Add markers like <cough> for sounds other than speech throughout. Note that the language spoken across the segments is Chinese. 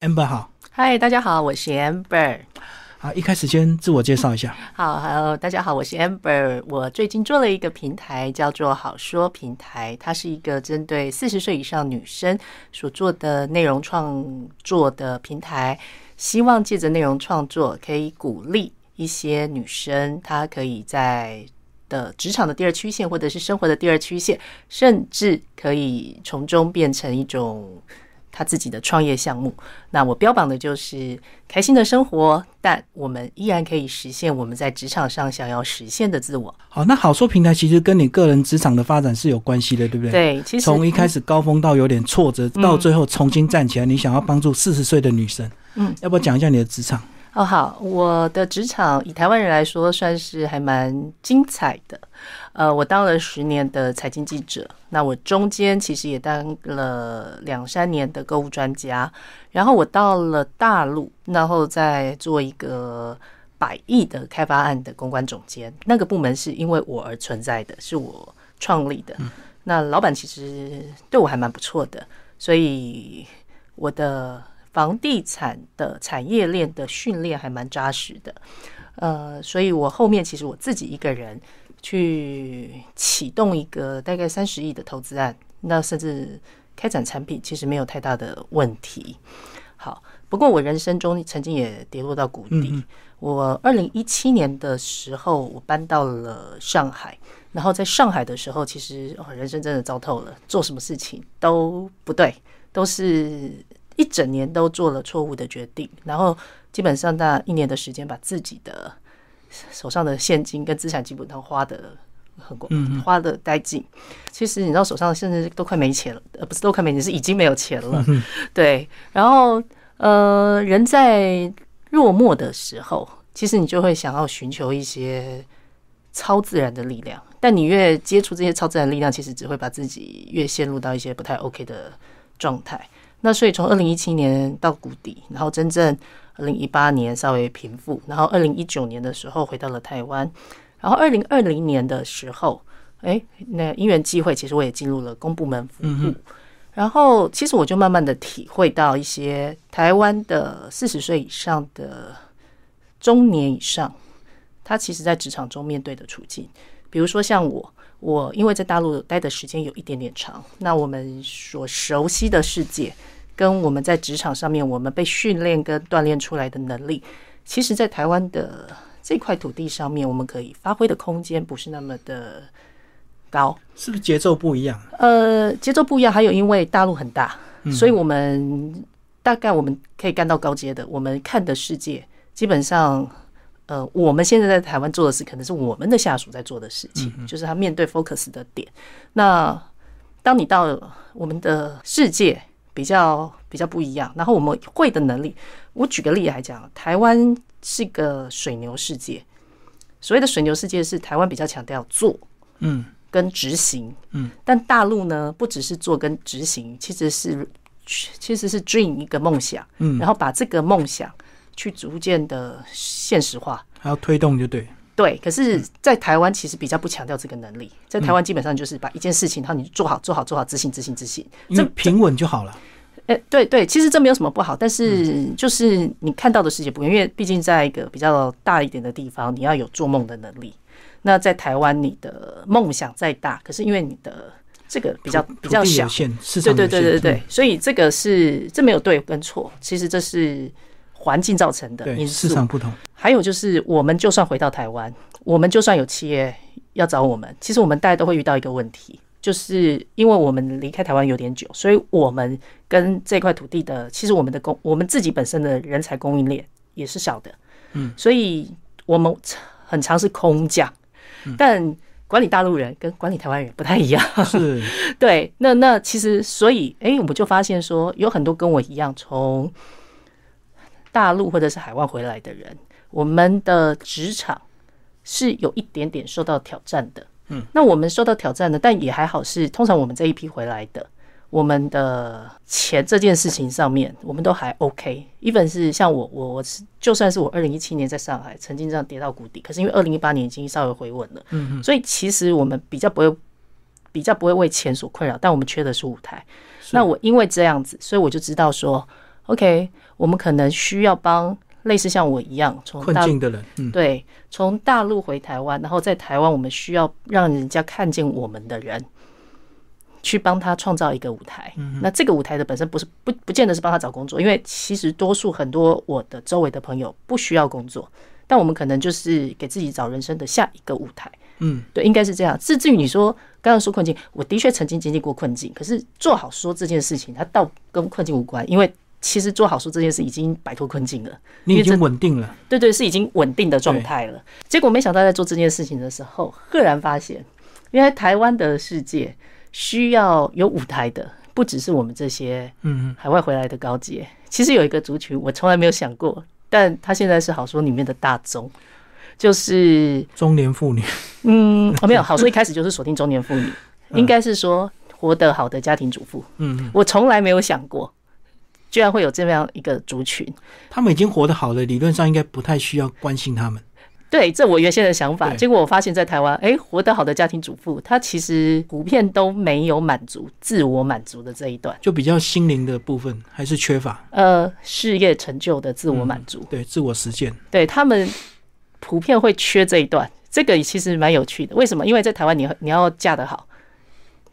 Amber 好，嗨，大家好，我是 Amber。好，一开始先自我介绍一下。好，Hello，大家好，我是 Amber。我最近做了一个平台，叫做好说平台，它是一个针对四十岁以上女生所做的内容创作的平台，希望借着内容创作，可以鼓励一些女生，她可以在的职场的第二曲线，或者是生活的第二曲线，甚至可以从中变成一种。他自己的创业项目，那我标榜的就是开心的生活，但我们依然可以实现我们在职场上想要实现的自我。好，那好说平台其实跟你个人职场的发展是有关系的，对不对？对，其实从一开始高峰到有点挫折，到最后重新站起来，你想要帮助四十岁的女生，嗯，要不要讲一下你的职场？哦，好，我的职场以台湾人来说，算是还蛮精彩的。呃，我当了十年的财经记者，那我中间其实也当了两三年的购物专家。然后我到了大陆，然后再做一个百亿的开发案的公关总监。那个部门是因为我而存在的，是我创立的。那老板其实对我还蛮不错的，所以我的。房地产的产业链的训练还蛮扎实的，呃，所以我后面其实我自己一个人去启动一个大概三十亿的投资案，那甚至开展产品其实没有太大的问题。好，不过我人生中曾经也跌落到谷底。我二零一七年的时候，我搬到了上海，然后在上海的时候，其实哦，人生真的糟透了，做什么事情都不对，都是。一整年都做了错误的决定，然后基本上那一年的时间，把自己的手上的现金跟资产基本上花的很过，花的殆尽。其实你知道，手上现在都快没钱了，呃，不是都快没钱，是已经没有钱了。对，然后呃，人在落寞的时候，其实你就会想要寻求一些超自然的力量，但你越接触这些超自然力量，其实只会把自己越陷入到一些不太 OK 的状态。那所以从二零一七年到谷底，然后真正二零一八年稍微平复，然后二零一九年的时候回到了台湾，然后二零二零年的时候，哎，那因缘际会，其实我也进入了公部门服务，然后其实我就慢慢的体会到一些台湾的四十岁以上的中年以上，他其实在职场中面对的处境，比如说像我。我因为在大陆待的时间有一点点长，那我们所熟悉的世界，跟我们在职场上面我们被训练跟锻炼出来的能力，其实，在台湾的这块土地上面，我们可以发挥的空间不是那么的高，是不是节奏不一样？呃，节奏不一样，还有因为大陆很大，所以我们大概我们可以干到高阶的，我们看的世界基本上。呃，我们现在在台湾做的事，可能是我们的下属在做的事情，就是他面对 focus 的点。那当你到我们的世界比较比较不一样，然后我们会的能力，我举个例来讲，台湾是个水牛世界。所谓的水牛世界是台湾比较强调做，嗯，跟执行，嗯，但大陆呢，不只是做跟执行，其实是其实是 dream 一个梦想，嗯，然后把这个梦想。去逐渐的现实化，还要推动就对。对，可是，在台湾其实比较不强调这个能力，在台湾基本上就是把一件事情，然后你做好、做好、做好，执行、执行、执行，这平稳就好了。哎，对对，其实这没有什么不好，但是就是你看到的世界不一样，因为毕竟在一个比较大一点的地方，你要有做梦的能力。那在台湾，你的梦想再大，可是因为你的这个比较比较小，对对对对对，所以这个是这没有对跟错，其实这是。环境造成的因素，市场不同。还有就是，我们就算回到台湾，我们就算有企业要找我们，其实我们大家都会遇到一个问题，就是因为我们离开台湾有点久，所以我们跟这块土地的，其实我们的供，我们自己本身的人才供应链也是少的。嗯，所以我们很常是空降，但管理大陆人跟管理台湾人不太一样。是，<laughs> 对。那那其实，所以，哎，我们就发现说，有很多跟我一样从。大陆或者是海外回来的人，我们的职场是有一点点受到挑战的。嗯，那我们受到挑战的，但也还好，是通常我们这一批回来的，我们的钱这件事情上面，我们都还 OK。一本是像我，我我是就算是我二零一七年在上海曾经这样跌到谷底，可是因为二零一八年已经稍微回稳了，嗯嗯，所以其实我们比较不会比较不会为钱所困扰，但我们缺的是舞台。那我因为这样子，所以我就知道说。OK，我们可能需要帮类似像我一样从大困境的人，嗯，对从大陆回台湾，然后在台湾我们需要让人家看见我们的人。去帮他创造一个舞台，那这个舞台的本身不是不不见得是帮他找工作，因为其实多数很多我的周围的朋友不需要工作，但我们可能就是给自己找人生的下一个舞台。嗯，对，应该是这样。至至于你说刚刚说困境，我的确曾经经历过困境，可是做好说这件事情，它倒跟困境无关，因为其实做好说这件事已经摆脱困境了，你已经稳定了，对对，是已经稳定的状态了。结果没想到在做这件事情的时候，赫然发现，原来台湾的世界。需要有舞台的，不只是我们这些嗯海外回来的高阶，其实有一个族群我从来没有想过，但他现在是好说里面的大宗，就是中年妇女。嗯，哦没有好说一开始就是锁定中年妇女，应该是说活得好的家庭主妇。嗯，我从来没有想过，居然会有这样一个族群。他们已经活得好了，理论上应该不太需要关心他们。对，这我原先的想法，结果我发现，在台湾，哎，活得好的家庭主妇，她其实普遍都没有满足自我满足的这一段，就比较心灵的部分还是缺乏。呃，事业成就的自我满足，对，自我实践，对他们普遍会缺这一段。这个其实蛮有趣的，为什么？因为在台湾，你你要嫁得好，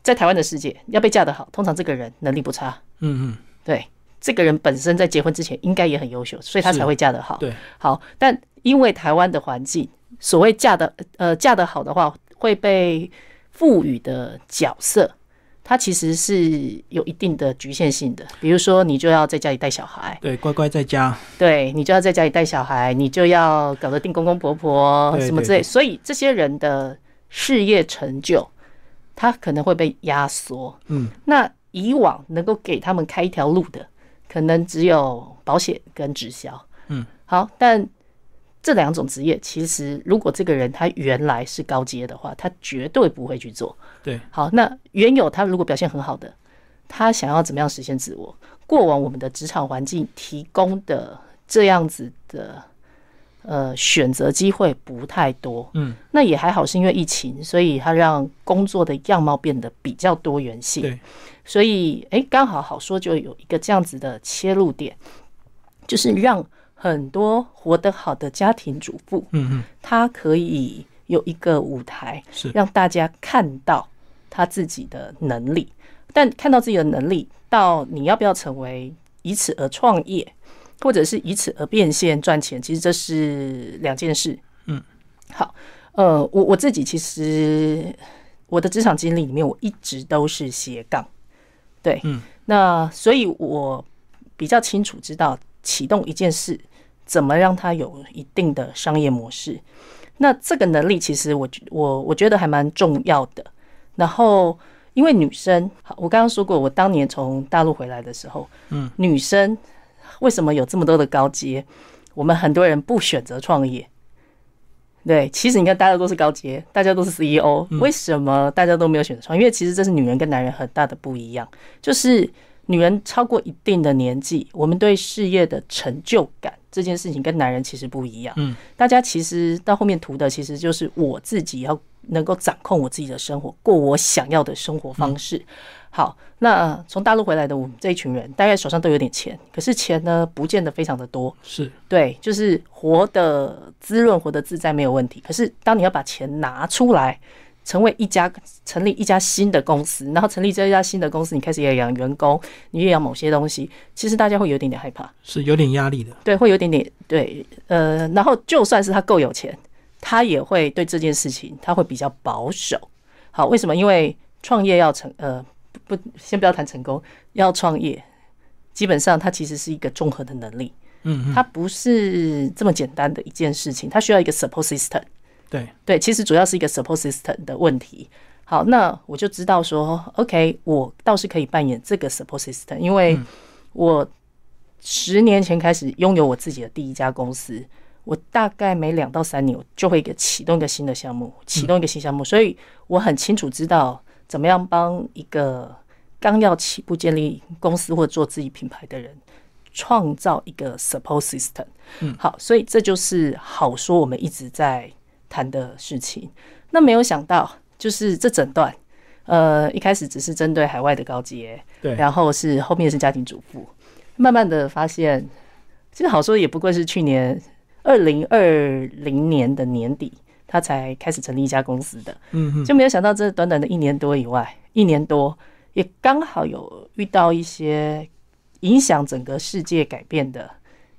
在台湾的世界要被嫁得好，通常这个人能力不差。嗯嗯，对，这个人本身在结婚之前应该也很优秀，所以他才会嫁得好。对，好，但。因为台湾的环境，所谓嫁的呃嫁得好的话，会被赋予的角色，它其实是有一定的局限性的。比如说，你就要在家里带小孩，对，乖乖在家，对你就要在家里带小孩，你就要搞得定公公婆婆什么之类。所以这些人的事业成就，他可能会被压缩。嗯，那以往能够给他们开一条路的，可能只有保险跟直销。嗯，好，但。这两种职业，其实如果这个人他原来是高阶的话，他绝对不会去做。对，好，那原有他如果表现很好的，他想要怎么样实现自我？过往我们的职场环境提供的这样子的呃选择机会不太多。嗯，那也还好，是因为疫情，所以他让工作的样貌变得比较多元性。对，所以哎，刚好好说就有一个这样子的切入点，就是让。很多活得好的家庭主妇，嗯嗯，她可以有一个舞台，是让大家看到她自己的能力。但看到自己的能力，到你要不要成为以此而创业，或者是以此而变现赚钱，其实这是两件事。嗯，好，呃，我我自己其实我的职场经历里面，我一直都是斜杠，对，嗯，那所以我比较清楚知道。启动一件事，怎么让它有一定的商业模式？那这个能力其实我我我觉得还蛮重要的。然后，因为女生，我刚刚说过，我当年从大陆回来的时候，嗯，女生为什么有这么多的高阶？我们很多人不选择创业。对，其实你看，大家都是高阶，大家都是 CEO，为什么大家都没有选择创业？因为其实这是女人跟男人很大的不一样，就是。女人超过一定的年纪，我们对事业的成就感这件事情跟男人其实不一样。嗯，大家其实到后面图的其实就是我自己要能够掌控我自己的生活，过我想要的生活方式。好，那从大陆回来的我们这一群人，大概手上都有点钱，可是钱呢不见得非常的多。是对，就是活的滋润，活的自在没有问题。可是当你要把钱拿出来。成为一家成立一家新的公司，然后成立这一家新的公司，你开始也养员工，你也养某些东西，其实大家会有点点害怕，是有点压力的。对，会有点点对，呃，然后就算是他够有钱，他也会对这件事情他会比较保守。好，为什么？因为创业要成，呃，不，先不要谈成功，要创业，基本上它其实是一个综合的能力，嗯，它不是这么简单的一件事情，它需要一个 support system。对对，其实主要是一个 support system 的问题。好，那我就知道说，OK，我倒是可以扮演这个 support system，因为我十年前开始拥有我自己的第一家公司，我大概每两到三年我就会给启动一个新的项目，启动一个新项目，所以我很清楚知道怎么样帮一个刚要起步建立公司或做自己品牌的人创造一个 support system。嗯，好，所以这就是好说，我们一直在。谈的事情，那没有想到，就是这整段，呃，一开始只是针对海外的高阶，对，然后是后面是家庭主妇，慢慢的发现，其实好说也不过是去年二零二零年的年底，他才开始成立一家公司的，嗯就没有想到这短短的一年多以外，一年多也刚好有遇到一些影响整个世界改变的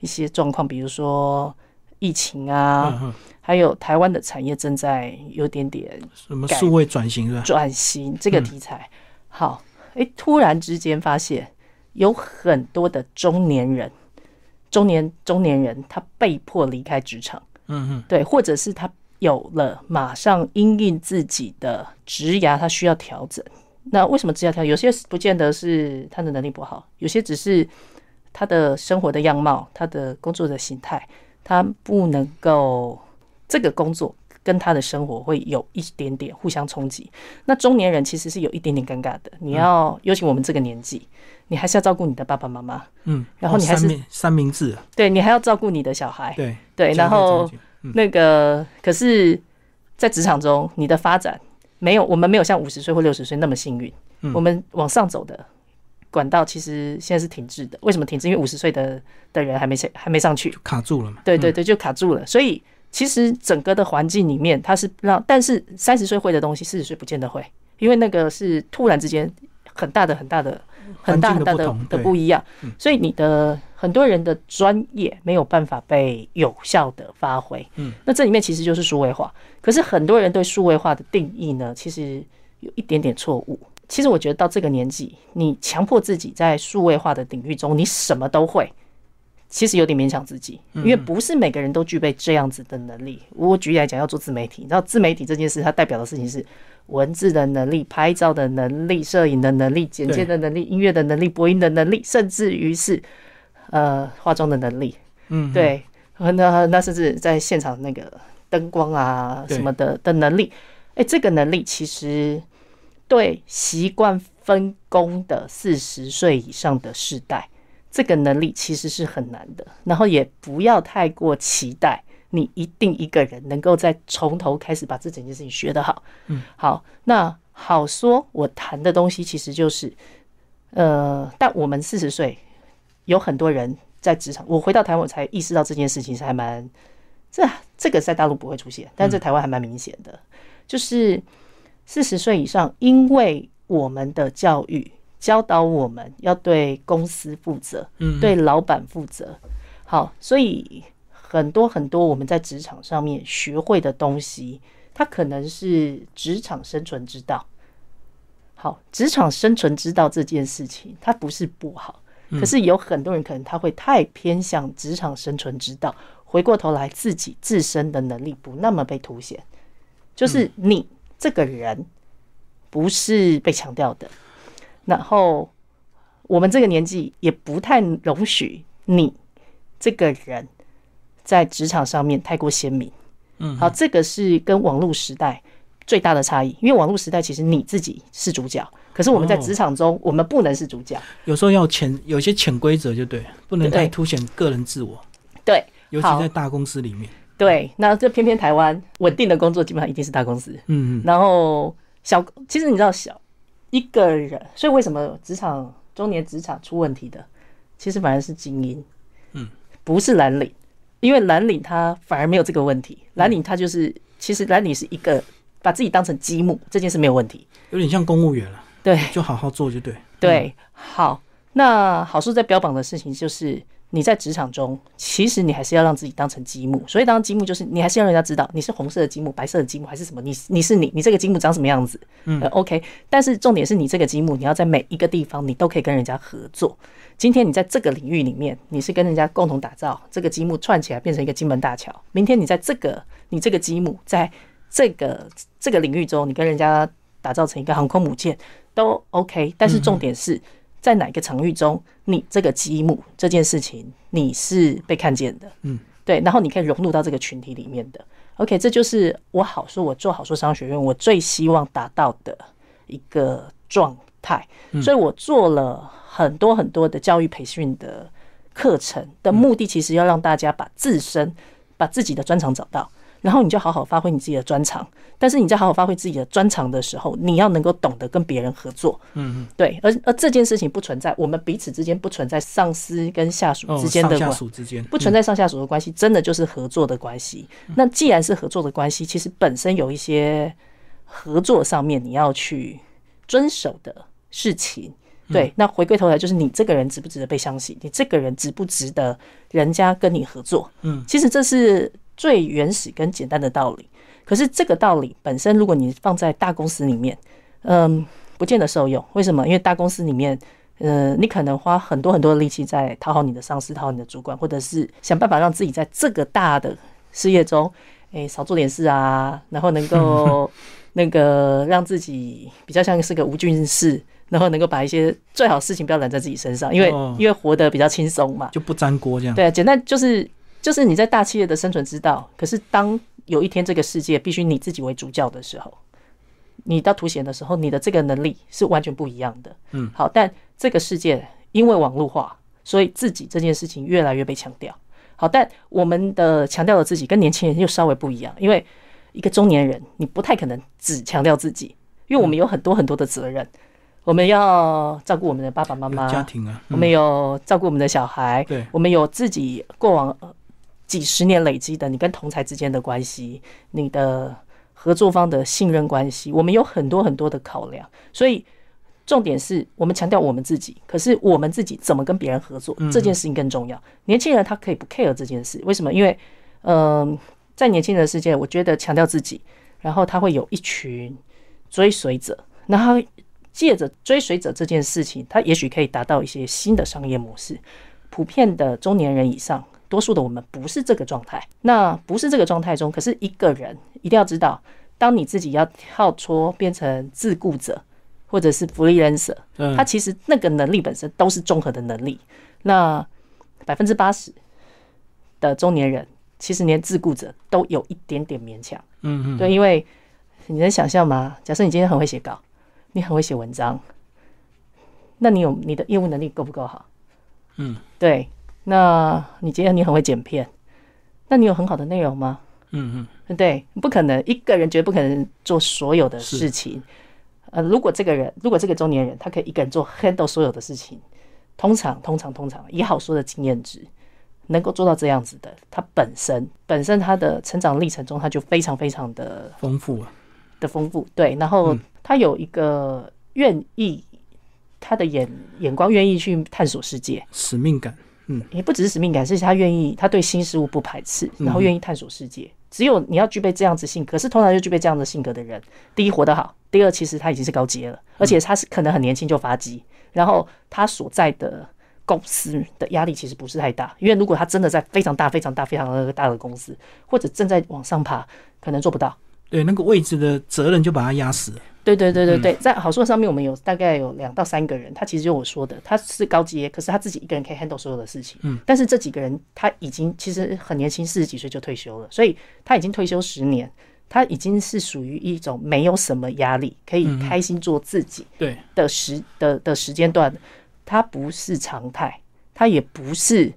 一些状况，比如说疫情啊，还有台湾的产业正在有点点什么数位转型是吧？转型这个题材。好，诶，突然之间发现有很多的中年人，中年中年人他被迫离开职场，嗯嗯，对，或者是他有了马上因应自己的职涯，他需要调整。那为什么职涯调整？有些不见得是他的能力不好，有些只是他的生活的样貌、他的工作的形态，他不能够这个工作跟他的生活会有一点点互相冲击。那中年人其实是有一点点尴尬的，你要，尤其我们这个年纪，你还是要照顾你的爸爸妈妈，嗯，然后你还是哦三明三明治啊，对你还要照顾你的小孩，对对，然后。嗯。那个可是，在职场中，你的发展没有我们没有像五十岁或六十岁那么幸运。嗯。我们往上走的管道其实现在是停滞的。为什么停滞？因为五十岁的的人还没上还没上去，卡住了嘛，对对对，就卡住了。所以其实整个的环境里面，它是让，但是三十岁会的东西，四十岁不见得会，因为那个是突然之间很大的很大的很大很大的的不同的不一样，所以你的很多人的专业没有办法被有效的发挥。嗯，那这里面其实就是数位化，可是很多人对数位化的定义呢，其实有一点点错误。其实我觉得到这个年纪，你强迫自己在数位化的领域中，你什么都会，其实有点勉强自己，因为不是每个人都具备这样子的能力。我举例来讲，要做自媒体，你知道自媒体这件事，它代表的事情是文字的能力、拍照的能力、摄影的能力、剪接的能力、音乐的能力、播音的能力，甚至于是呃化妆的能力。嗯，对，那那甚至在现场那个灯光啊什么的的能力，哎、这个能力其实对习惯分工的四十岁以上的世代，这个能力其实是很难的。然后也不要太过期待你一定一个人能够在从头开始把这整件事情学得好。嗯，好，那好说，我谈的东西其实就是，呃，但我们四十岁有很多人在职场，我回到台湾我才意识到这件事情是还蛮，这这个在大陆不会出现，但在台湾还蛮明显的，就是四十岁以上，因为我们的教育教导我们要对公司负责，嗯，对老板负责，好，所以很多很多我们在职场上面学会的东西，它可能是职场生存之道。好，职场生存之道这件事情，它不是不好，可是有很多人可能他会太偏向职场生存之道，回过头来自己自身的能力不那么被凸显，就是你这个人不是被强调的，然后我们这个年纪也不太容许你这个人在职场上面太过鲜明。嗯，好，这个是跟网络时代最大的差异，因为网络时代其实你自己是主角，可是我们在哦。职场中，我们不能是主角。有时候要潜有些潜规则就对，不能太凸显个人自我，对尤其在大公司里面。对，那这偏偏台湾稳定的工作基本上一定是大公司，嗯嗯，然后小，其实你知道小一个人，所以为什么职场中年职场出问题的，其实反而是精英，嗯，不是蓝领，因为蓝领他反而没有这个问题，蓝领他就是其实蓝领是一个把自己当成积木，这件事没有问题，有点像公务员了，对就好好做就对。对，好，那好处在标榜的事情就是。你在职场中，其实你还是要让自己当成积木，所以当积木就是你还是要让人家知道你是红色的积木、白色的积木还是什么，你你是你，你这个积木长什么样子，嗯呃，OK。但是重点是你这个积木，你要在每一个地方你都可以跟人家合作。今天你在这个领域里面，你是跟人家共同打造这个积木串起来变成一个金门大桥。明天你在这个你这个积木在这个这个领域中，你跟人家打造成一个航空母舰都 OK。但是重点是。在哪个场域中，你这个积木这件事情你是被看见的，嗯，对，然后你可以融入到这个群体里面的。OK，这就是我好说，我做好说商学院，我最希望达到的一个状态。所以我做了很多很多的教育培训的课程的目的，其实要让大家把自身、把自己的专长找到，然后你就好好发挥你自己的专长。但是你在好好发挥自己的专长的时候，你要能够懂得跟别人合作。嗯嗯，对，而而这件事情不存在，我们彼此之间不存在上司跟下属之间的哦上下属之间不存在上下属的关系，真的就是合作的关系。那既然是合作的关系，其实本身有一些合作上面你要去遵守的事情。对，那回归头来就是你这个人值不值得被相信？你这个人值不值得人家跟你合作？嗯，其实这是最原始跟简单的道理。可是这个道理本身，如果你放在大公司里面，嗯，不见得受用。为什么？因为大公司里面，呃，你可能花很多很多的力气在讨好你的上司、讨好你的主管，或者是想办法让自己在这个大的事业中，哎、少做点事啊，然后能够 <laughs> 那个让自己比较像是个无菌室，然后能够把一些最好事情不要揽在自己身上，因为、哦因为活得比较轻松嘛。就不粘锅这样。对啊，简单就是就是你在大企业的生存之道。可是当有一天这个世界必须你自己为主教的时候，你到凸显的时候，你的这个能力是完全不一样的。嗯，好，但这个世界因为网络化，所以自己这件事情越来越被强调。好，但我们的强调的自己跟年轻人又稍微不一样，因为一个中年人，你不太可能只强调自己，因为我们有很多很多的责任，我们要照顾我们的爸爸妈妈，家庭啊，我们有照顾我们的小孩，对我们有自己过往呃几十年累积的你跟同才之间的关系，你的合作方的信任关系，我们有很多很多的考量，所以重点是我们强调我们自己，可是我们自己怎么跟别人合作、这件事情更重要。年轻人他可以不 care 这件事，为什么？因为嗯、在年轻人的世界，我觉得强调自己，然后他会有一群追随者，那他借着追随者这件事情，他也许可以达到一些新的商业模式。普遍的中年人以上，多数的我们不是这个状态。那不是这个状态中，可是一个人一定要知道，当你自己要跳脱变成自雇者，或者是 freelancer，嗯他其实那个能力本身都是综合的能力。那百分之八十的中年人，其实连自雇者都有一点点勉强。嗯嗯，对，因为你能想象吗？假设你今天很会写稿，你很会写文章，那你有你的业务能力够不够好？嗯，对。那你觉得你很会剪片，那你有很好的内容吗？嗯嗯，对不可能，一个人绝对不可能做所有的事情。呃，如果这个人，如果这个中年人，他可以一个人做 handle 所有的事情，通常，通常，通常，以好说的经验值，能够做到这样子的，他本身本身他的成长历程中，他就非常非常的丰富啊，的丰富，对，然后嗯他有一个愿意，他的眼眼光愿意去探索世界，使命感，也不只是使命感，是他愿意，他对新事物不排斥，然后愿意探索世界。只有你要具备这样子性格，可是通常就具备这样的性格的人，第一活得好，第二其实他已经是高阶了，而且他是可能很年轻就发迹，然后他所在的公司的压力其实不是太大，因为如果他真的在非常大、非常大、非常大的公司，或者正在往上爬，可能做不到。对那个位置的责任就把他压死了。对对对对对，在好说上面，我们有大概有两到三个人，他其实就我说的，他是高阶，可是他自己一个人可以 handle 所有的事情。嗯，但是这几个人他已经其实很年轻，四十几岁就退休了，所以他已经退休十年，他已经是属于一种没有什么压力，可以开心做自己对，的时的的时间段，他不是常态，他也不是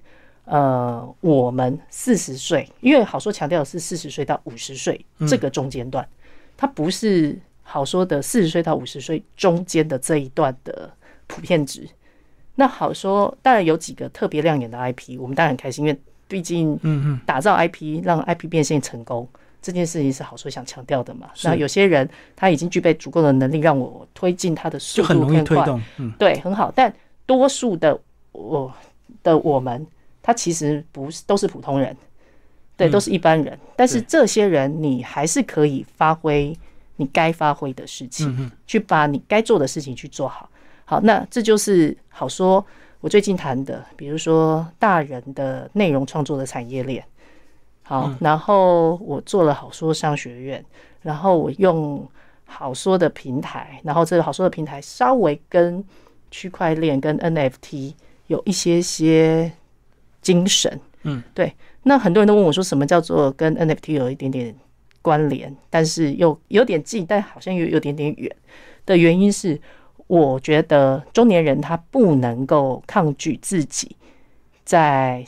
呃我们四十岁，因为好说强调的是四十岁到五十岁这个中间段，它不是好说的四十岁到五十岁中间的这一段的普遍值。那好说，当然有几个特别亮眼的 IP，我们当然很开心，因为毕竟嗯嗯，打造 IP 让 IP 变现成功这件事情是好说想强调的嘛。那有些人他已经具备足够的能力，让我推进他的速就很容易度更快，推动。嗯，对，很好。但多数的我的我们，他其实不是都是普通人，对，都是一般人。但是这些人，你还是可以发挥你该发挥的事情，去把你该做的事情去做好。好，那这就是好说。我最近谈的，比如说大人的内容创作的产业链。好，然后我做了好说商学院，然后我用好说的平台，然后这个好说的平台稍微跟区块链跟 NFT 有一些些精神。嗯，对。那很多人都问我说，什么叫做跟 NFT 有一点点关联，但是又有点近，但好像又有点点远的原因是，我觉得中年人他不能够抗拒自己在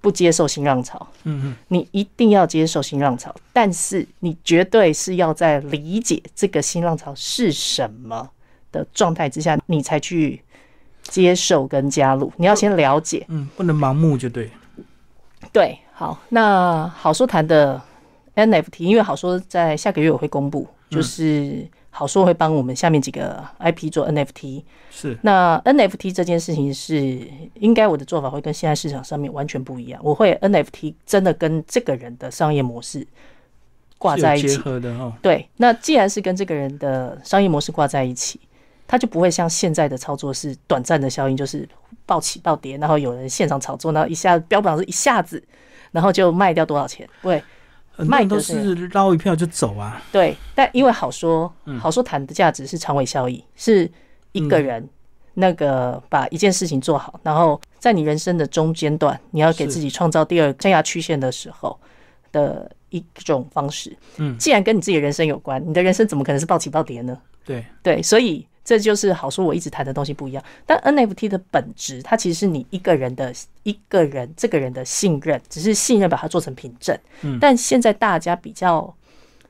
不接受新浪潮，嗯嗯，你一定要接受新浪潮，但是你绝对是要在理解这个新浪潮是什么的状态之下，你才去接受跟加入。你要先了解，嗯，不能盲目就对。对，好，那好说谈的 NFT，因为好说在下个月我会公布，就是好说会帮我们下面几个 IP 做 NFT。是，那 NFT 这件事情是应该我的做法会跟现在市场上面完全不一样，我会 NFT 真的跟这个人的商业模式挂在一起。结合的哦。对，那既然是跟这个人的商业模式挂在一起，他就不会像现在的操作是短暂的效应，就是暴起暴跌，然后有人现场炒作，然后一下标榜是一下子，然后就卖掉多少钱？对，卖都是捞一票就走啊。对，但因为好说，好说谈的价值是长尾效益，是。一个人那个把一件事情做好，然后在你人生的中间段，你要给自己创造第二生涯曲线的时候的一种方式。嗯，既然跟你自己的人生有关，你的人生怎么可能是暴起暴跌呢？对对，所以这就是好说我一直谈的东西不一样。但 NFT 的本质，它其实是你一个人的一个人这个人的信任，只是信任把它做成凭证。嗯，但现在大家比较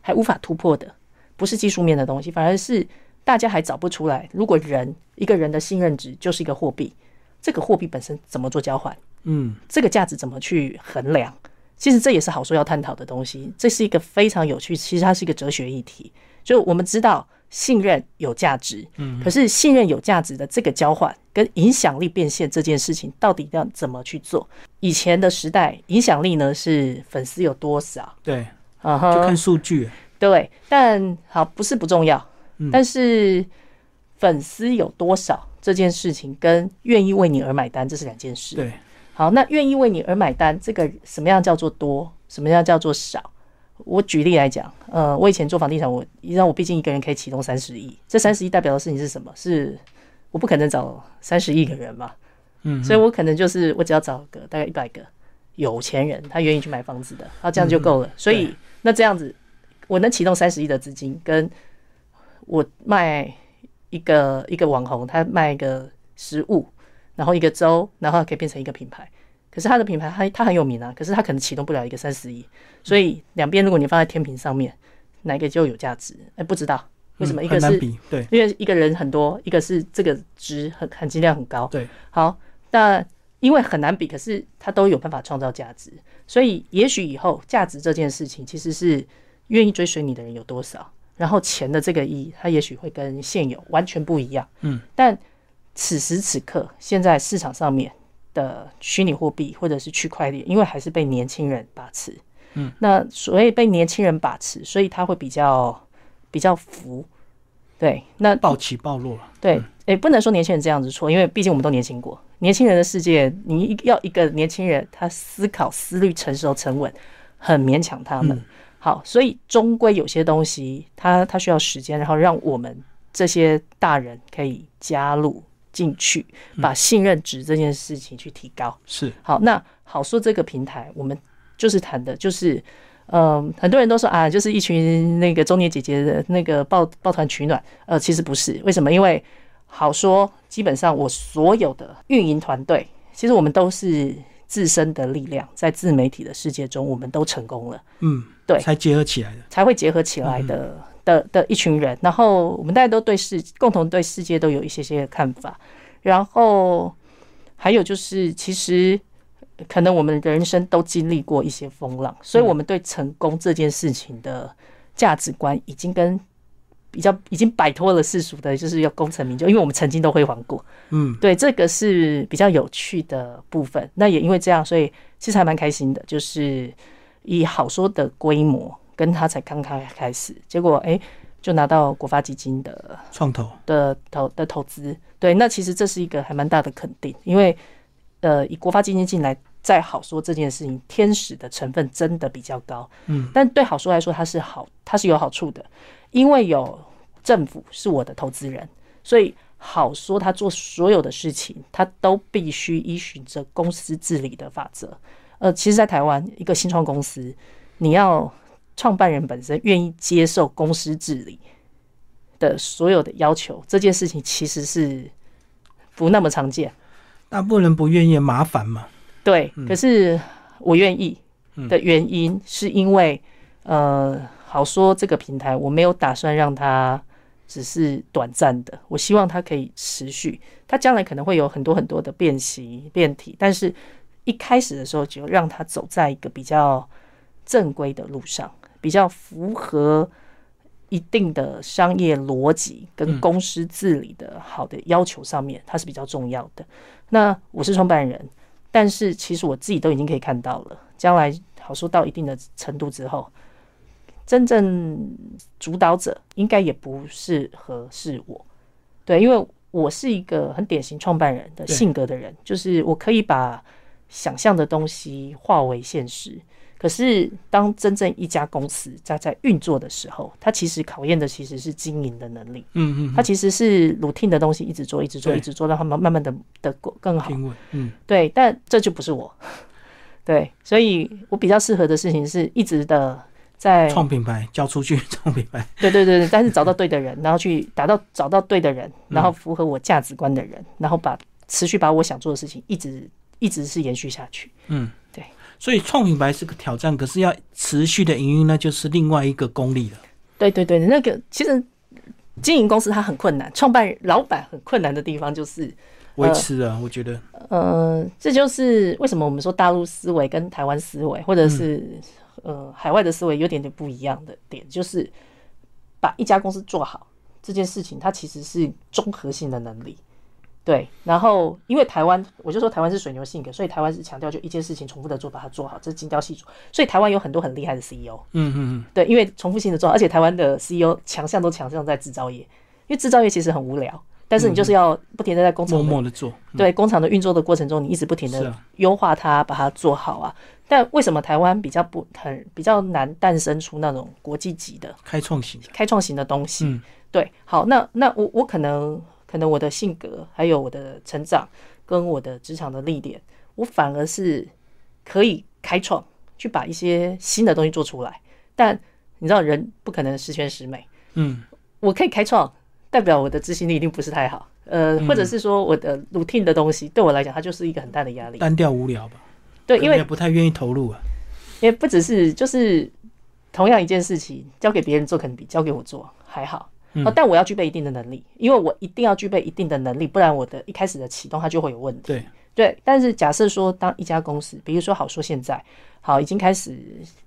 还无法突破的，不是技术面的东西，反而是。大家还找不出来，如果人一个人的信任值就是一个货币，这个货币本身怎么做交换？嗯，这个价值怎么去衡量？其实这也是好说要探讨的东西。这是一个非常有趣，其实它是一个哲学议题。就我们知道信任有价值，嗯，可是信任有价值的这个交换跟影响力变现这件事情，到底要怎么去做？以前的时代，影响力呢是粉丝有多少？对，啊哈，就看数据。对，但好不是不重要。但是粉丝有多少这件事情，跟愿意为你而买单，这是两件事。对，好，那愿意为你而买单，这个什么样叫做多，什么样叫做少？我举例来讲，呃，我以前做房地产，我你知道，我毕竟一个人可以启动三十亿，这三十亿代表的事情是什么？是我不可能找三十亿个人嘛，嗯，所以我可能就是我只要找个大概一百个有钱人，他愿意去买房子的，啊，这样就够了。所以那这样子，我能启动三十亿的资金跟我卖一个一个网红，他卖一个食物，然后一个粥，然后可以变成一个品牌。可是他的品牌，他他很有名啊，可是他可能启动不了一个三十亿。所以两边如果你放在天平上面，哪一个就有价值？哎，不知道为什么一个是对，因为一个人很多，一个是这个值很含金量很高。对，好，那因为很难比，可是他都有办法创造价值。所以也许以后价值这件事情，其实是愿意追随你的人有多少。然后钱的这个意义，它也许会跟现有完全不一样。嗯，但此时此刻，现在市场上面的虚拟货币或者是区块链，因为还是被年轻人把持。嗯，那所以被年轻人把持，所以他会比较比较浮。对，那暴起暴落了。对，诶，不能说年轻人这样子错，因为毕竟我们都年轻过。年轻人的世界，你要一个年轻人，他思考思虑成熟沉稳，很勉强他们。好，所以终归有些东西，他他需要时间，然后让我们这些大人可以加入进去，把信任值这件事情去提高。是好，那好说这个平台，我们就是谈的，就是嗯，很多人都说啊，就是一群那个中年姐姐的那个抱抱团取暖，呃，其实不是，为什么？因为好说，基本上我所有的运营团队，其实我们都是。自身的力量，在自媒体的世界中，我们都成功了。嗯，对，才结合起来的，才会结合起来的的的一群人。然后我们大家都对世，共同对世界都有一些些看法。然后还有就是，其实可能我们人生都经历过一些风浪，所以我们对成功这件事情的价值观，已经跟。比较已经摆脱了世俗的，就是要功成名就，因为我们曾经都辉煌过。嗯，对，这个是比较有趣的部分。那也因为这样，所以其实还蛮开心的。就是以好说的规模，跟他才刚刚开始，结果哎，就拿到国发基金的创投的投的投资。对，那其实这是一个还蛮大的肯定，因为呃，以国发基金进来，再好说这件事情，天使的成分真的比较高。嗯，但对好说来说，它是好，它是有好处的。因为有政府是我的投资人，所以好说他做所有的事情，他都必须依循着公司治理的法则。呃，其实，在台湾一个新创公司，你要创办人本身愿意接受公司治理的所有的要求，这件事情其实是不那么常见。大部分人不愿意麻烦嘛？对，可是我愿意的原因，是因为呃，好说这个平台我没有打算让它只是短暂的，我希望它可以持续，它将来可能会有很多很多的变形变体，但是一开始的时候就让它走在一个比较正规的路上，比较符合。一定的商业逻辑跟公司治理的好的要求上面，它是比较重要的。那我是创办人，但是其实我自己都已经可以看到了，将来好说到一定的程度之后，真正主导者应该也不适合是我。对，因为我是一个很典型创办人的性格的人，就是我可以把想象的东西化为现实。可是，当真正一家公司在在运作的时候，它其实考验的其实是经营的能力。嗯嗯，它其实是 routine 的东西，一直做，一直做，一直做，让他们慢慢的的更好。嗯，对，但这就不是我。<laughs> 对，所以我比较适合的事情是一直的在创品牌，交出去创品牌。<laughs> 对对对对，但是找到对的人，然后去达到找到对的人，然后符合我价值观的人，然后把持续把我想做的事情一直一直是延续下去。嗯。所以创品牌是个挑战，可是要持续的营运，那就是另外一个功力了。对对对，那个其实经营公司它很困难，创办老板很困难的地方就是维持啊。我觉得，呃，这就是为什么我们说大陆思维跟台湾思维，或者是呃海外的思维有点点不一样的点，就是把一家公司做好这件事情，它其实是综合性的能力。对，然后因为台湾，我就说台湾是水牛性格，所以台湾是强调就一件事情重复的做，把它做好，这是精雕细琢。所以台湾有很多很厉害的 CEO。嗯嗯嗯。对，因为重复性的做，而且台湾的 CEO 强项都强项在制造业，因为制造业其实很无聊，但是你就是要不停的在工厂默默的做。对，工厂的运作的过程中，你一直不停的优化它，把它做好啊。但为什么台湾比较不很比较难诞生出那种国际级的开创型、开创型的东西？嗯，对。好，那那我我可能。可能我的性格，还有我的成长，跟我的职场的历练，我反而是可以开创，去把一些新的东西做出来。但你知道，人不可能十全十美。嗯，我可以开创，代表我的执行力一定不是太好。呃，或者是说我的 routine 的东西，对我来讲，它就是一个很大的压力，单调无聊吧？对，因为不太愿意投入啊。因为不只是就是同样一件事情，交给别人做，可能比交给我做还好。哦，但我要具备一定的能力，因为我一定要具备一定的能力，不然我的一开始的启动它就会有问题。对对，但是假设说，当一家公司，比如说好说现在好已经开始，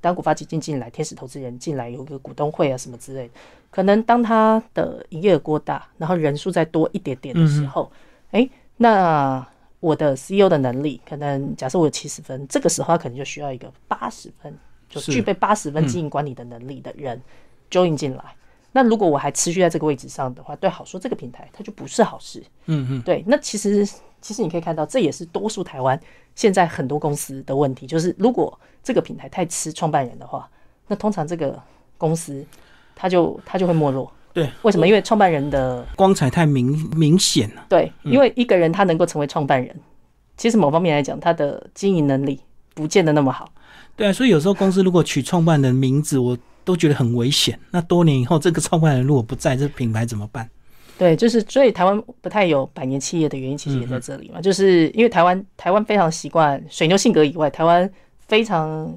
当股发基金进来，天使投资人进来，有个股东会啊什么之类的，可能当他的营业额过大，然后人数再多一点点的时候，哎，那我的 CEO 的能力，可能假设我有七十分，这个时候他可能就需要一个八十分，就具备八十分经营管理的能力的人 join 进来。那如果我还持续在这个位置上的话，对好说这个平台它就不是好事。嗯嗯，对。那其实其实你可以看到，这也是多数台湾现在很多公司的问题，就是如果这个平台太吃创办人的话，那通常这个公司它就它就会没落。对，为什么？因为创办人的光彩太明明显了。对，因为一个人他能够成为创办人，其实某方面来讲，他的经营能力不见得那么好。对啊，所以有时候公司如果取创办人名字，我。都觉得很危险。那多年以后，这个创办人如果不在，这品牌怎么办？对，就是所以台湾不太有百年企业的原因，其实也在这里嘛。就是因为台湾台湾非常习惯水牛性格以外，台湾非常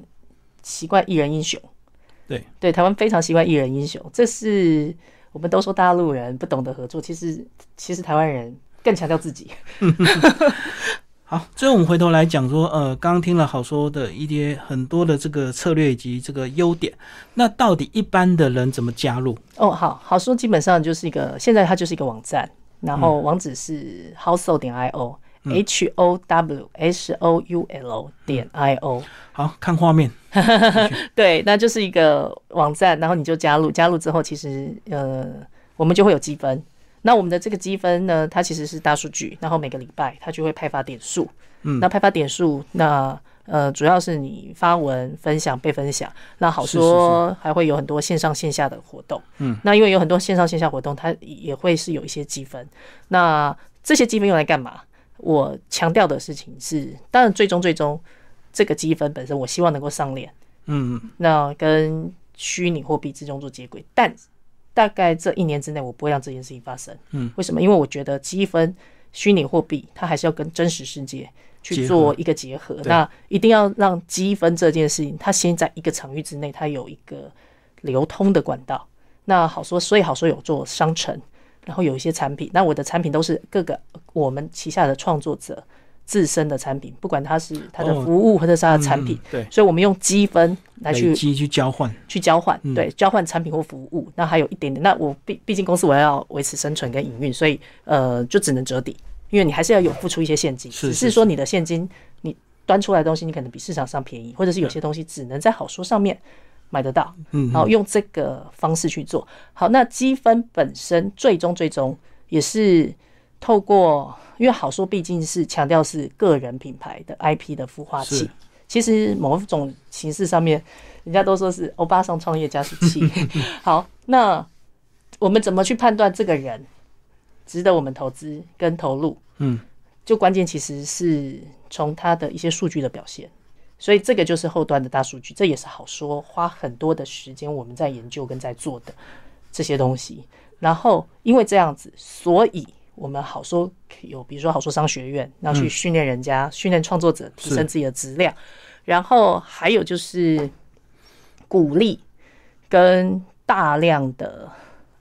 习惯一人英雄。对对，台湾非常习惯一人英雄。这是我们都说大陆人不懂得合作，其实其实台湾人更强调自己。好，最后我们回头来讲说，呃，刚刚听了好说的一些很多的这个策略以及这个优点，那到底一般的人怎么加入？哦，好好说，基本上就是一个，现在它就是一个网站，然后网址是 howsoul 点 i o，h o w s o u l 点 i o。好看画面，<laughs> 对，那就是一个网站，然后你就加入，加入之后，其实呃，我们就会有积分。那我们的这个积分呢，它其实是大数据，然后每个礼拜它就会派发点数。嗯，那派发点数，那呃，主要是你发文分享被分享，那好说还会有很多线上线下的活动。嗯，那因为有很多线上线下活动，它也会是有一些积分。那这些积分用来干嘛？我强调的事情是，当然最终最终这个积分本身，我希望能够上链。嗯，那跟虚拟货币之中做接轨，但。大概这一年之内，我不会让这件事情发生。嗯，为什么？因为我觉得积分、虚拟货币，它还是要跟真实世界去做一个结合。那一定要让积分这件事情，它先在一个场域之内，它有一个流通的管道。那好说，所以好说有做商城，然后有一些产品。那我的产品都是各个我们旗下的创作者自身的产品，不管它是它的服务或者是它的产品。对，所以我们用积分来去积去交换，去交换，对，交换产品或服务。那还有一点点，那我毕毕竟公司我要维持生存跟营运，所以呃，就只能折抵，因为你还是要有付出一些现金，只是说你的现金你端出来的东西，你可能比市场上便宜，或者是有些东西只能在好书上面。买得到，嗯，然后用这个方式去做好。那积分本身最终最终也是透过，因为好说毕竟是强调是个人品牌的 IP 的孵化器。其实某种形式上面，人家都说是欧巴桑创业加速器。<laughs> 好，那我们怎么去判断这个人值得我们投资跟投入？嗯，就关键其实是从他的一些数据的表现。所以这个就是后端的大数据，这也是好说花很多的时间我们在研究跟在做的这些东西。然后因为这样子，所以我们好说有，比如说好说商学院，要去训练人家，训练创作者，提升自己的质量。然后还有就是鼓励跟大量的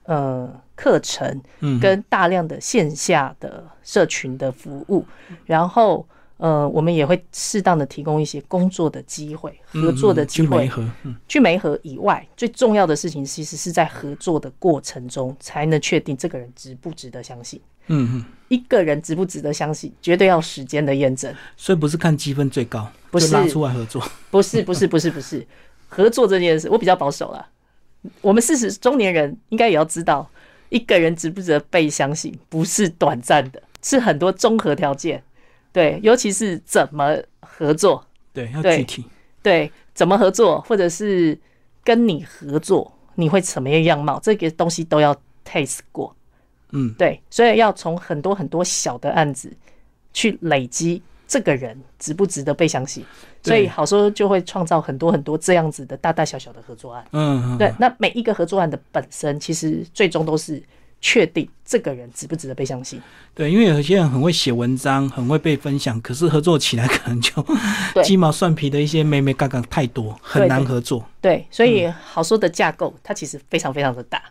呃课程，跟大量的线下的社群的服务，然后。呃，我们也会适当的提供一些工作的机会、合作的机会。去媒合以外，最重要的事情其实是在合作的过程中，才能确定这个人值不值得相信。嗯嗯，一个人值不值得相信，绝对要时间的验证。所以不是看积分最高，不是拉出来合作。不是不是不是不是，合作这件事我比较保守了。我们四十中年人应该也要知道，一个人值不值得被相信，不是短暂的，是很多综合条件。对，尤其是怎么合作，对，要具体，对，怎么合作，或者是跟你合作，你会什么样样貌，这个东西都要 taste 过，嗯，对，所以要从很多很多小的案子去累积，这个人值不值得被相信，所以好说就会创造很多很多这样子的大大小小的合作案，嗯，对，那每一个合作案的本身，其实最终都是。确定这个人值不值得被相信？对，因为有些人很会写文章，很会被分享，可是合作起来可能就鸡毛蒜皮的一些妹妹杠杠太多，很难合作。对，所以好说的架构它其实非常非常的大。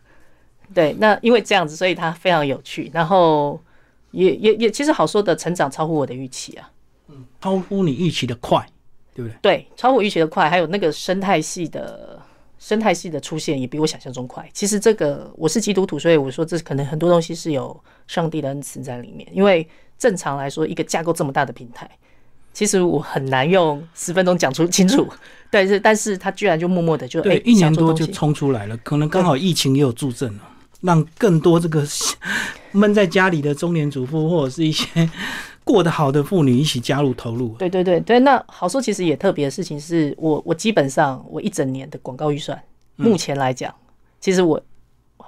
对，那因为这样子，所以它非常有趣，然后也也也，其实好说的成长超乎我的预期啊。嗯，超乎你预期的快，对不对？对，超乎预期的快，还有那个生态系的。生态系的出现也比我想象中快。其实这个我是基督徒，所以我说这可能很多东西是有上帝的恩赐在里面。因为正常来说，一个架构这么大的平台，其实我很难用十分钟讲出清楚。<laughs> 但是，但是他居然就默默的就对一年多就冲出来了。可能刚好疫情也有助阵了，让更多这个 <laughs> 闷在家里的中年主妇或者是一些。过得好的妇女一起加入投入。对对对对，那好说，其实也特别的事情是我我基本上我一整年的广告预算，目前来讲，其实我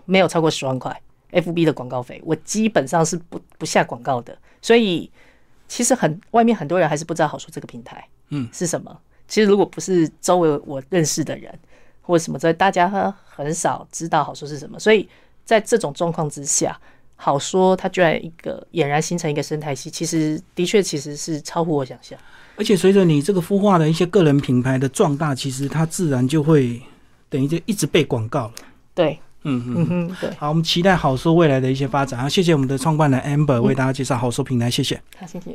没有超过十万块 FB 的广告费，我基本上是不不下广告的。所以其实很外面很多人还是不知道好说这个平台，嗯，是什么。其实如果不是周围我认识的人或者什么，所以大家很少知道好说是什么。所以在这种状况之下。好说，它居然一个俨然形成一个生态系，其实的确其实是超乎我想象。而且随着你这个孵化的一些个人品牌的壮大，其实它自然就会等于就一直被广告了。对，嗯嗯嗯，对。好，我们期待好说未来的一些发展。啊，谢谢我们的创办人 Amber 为大家介绍好说平台，谢谢。好，谢谢。